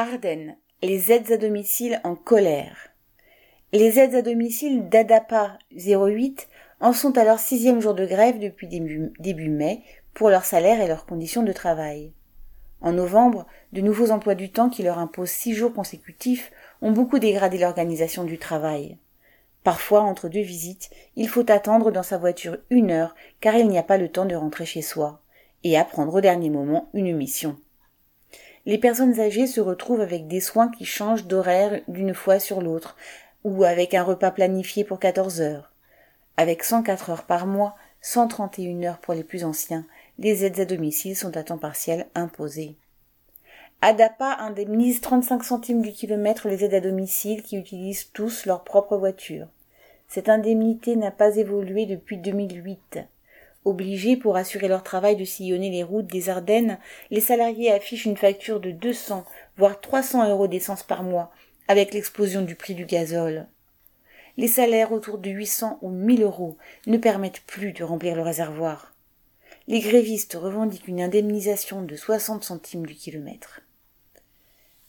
Ardennes. Les aides à domicile en colère. Les aides à domicile d'ADAPA 08 en sont à leur sixième jour de grève depuis début, mai pour leur salaire et leurs conditions de travail. En novembre, de nouveaux emplois du temps qui leur imposent six jours consécutifs ont beaucoup dégradé l'organisation du travail. Parfois, entre deux visites, il faut attendre dans sa voiture une heure car il n'y a pas le temps de rentrer chez soi et apprendre au dernier moment une mission les personnes âgées se retrouvent avec des soins qui changent d'horaire d'une fois sur l'autre, ou avec un repas planifié pour 14 heures. Avec 104 heures par mois, 131 heures pour les plus anciens, les aides à domicile sont à temps partiel imposées. ADAPA indemnise 35 centimes du kilomètre les aides à domicile qui utilisent tous leur propre voiture. Cette indemnité n'a pas évolué depuis 2008. Obligés pour assurer leur travail de sillonner les routes des Ardennes, les salariés affichent une facture de 200 voire 300 euros d'essence par mois avec l'explosion du prix du gazole. Les salaires autour de 800 ou 1000 euros ne permettent plus de remplir le réservoir. Les grévistes revendiquent une indemnisation de 60 centimes du kilomètre.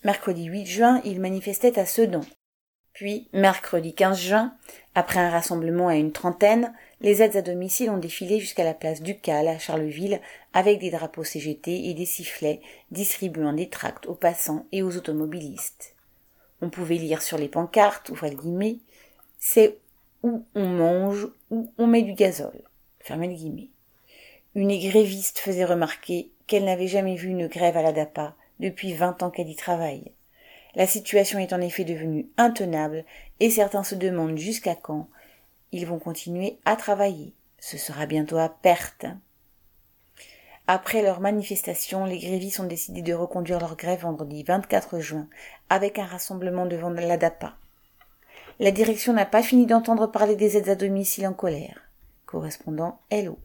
Mercredi 8 juin, ils manifestaient à Sedan. Puis, mercredi 15 juin, après un rassemblement à une trentaine, les aides à domicile ont défilé jusqu'à la place Ducal à Charleville avec des drapeaux CGT et des sifflets distribuant des tracts aux passants et aux automobilistes. On pouvait lire sur les pancartes, ouvrez le guillemets, c'est où on mange, où on met du gazole. Fermez le guillemets. Une gréviste faisait remarquer qu'elle n'avait jamais vu une grève à la DAPA depuis vingt ans qu'elle y travaille. La situation est en effet devenue intenable et certains se demandent jusqu'à quand ils vont continuer à travailler. Ce sera bientôt à perte. Après leur manifestation, les grévistes ont décidé de reconduire leur grève vendredi 24 juin avec un rassemblement devant l'ADAPA. La direction n'a pas fini d'entendre parler des aides à domicile en colère. Correspondant Hello.